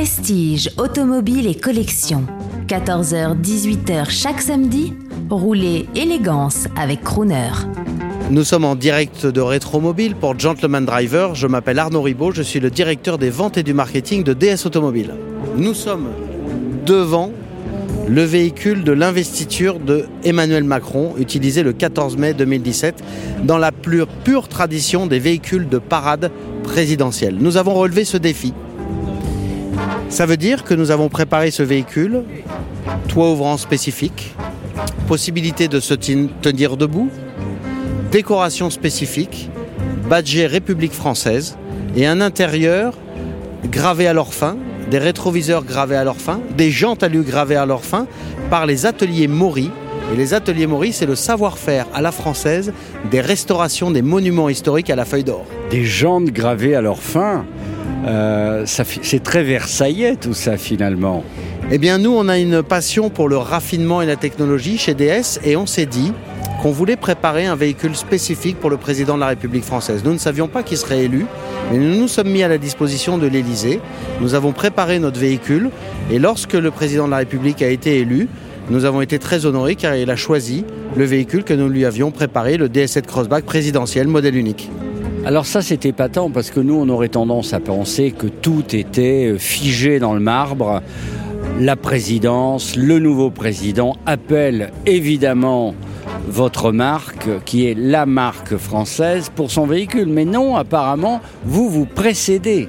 Prestige, automobile et collection. 14h-18h chaque samedi, roulez élégance avec Crooner. Nous sommes en direct de Rétromobile pour Gentleman Driver. Je m'appelle Arnaud Ribaud, je suis le directeur des ventes et du marketing de DS Automobile. Nous sommes devant le véhicule de l'investiture de Emmanuel Macron, utilisé le 14 mai 2017 dans la plus pure tradition des véhicules de parade présidentielle. Nous avons relevé ce défi. Ça veut dire que nous avons préparé ce véhicule, toit ouvrant spécifique, possibilité de se tenir debout, décoration spécifique, badgé République française et un intérieur gravé à leur fin, des rétroviseurs gravés à leur fin, des jantes alu gravées à leur fin par les ateliers Maury. Et les ateliers Maury, c'est le savoir-faire à la française des restaurations des monuments historiques à la feuille d'or. Des jantes gravées à leur fin euh, c'est très versaillais tout ça finalement. Eh bien nous, on a une passion pour le raffinement et la technologie chez DS et on s'est dit qu'on voulait préparer un véhicule spécifique pour le président de la République française. Nous ne savions pas qui serait élu, mais nous nous sommes mis à la disposition de l'Élysée. Nous avons préparé notre véhicule et lorsque le président de la République a été élu, nous avons été très honorés car il a choisi le véhicule que nous lui avions préparé, le DS7 Crossback présidentiel, modèle unique. Alors ça c'est épatant parce que nous on aurait tendance à penser que tout était euh, figé dans le marbre. La présidence, le nouveau président appelle évidemment votre marque, qui est la marque française, pour son véhicule. Mais non, apparemment, vous vous précédez,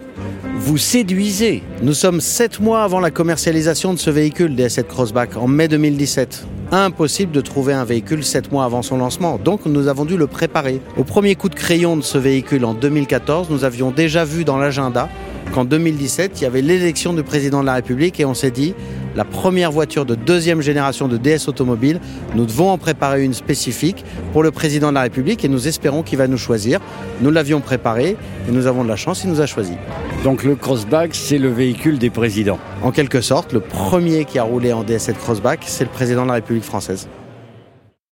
vous séduisez. Nous sommes sept mois avant la commercialisation de ce véhicule DS7 Crossback, en mai 2017 impossible de trouver un véhicule 7 mois avant son lancement. Donc nous avons dû le préparer. Au premier coup de crayon de ce véhicule en 2014, nous avions déjà vu dans l'agenda qu'en 2017, il y avait l'élection du président de la République et on s'est dit, la première voiture de deuxième génération de DS Automobile, nous devons en préparer une spécifique pour le président de la République et nous espérons qu'il va nous choisir. Nous l'avions préparé et nous avons de la chance, il nous a choisi. Donc le Crossback, c'est le véhicule des présidents En quelque sorte, le premier qui a roulé en DS7 Crossback, c'est le président de la République française.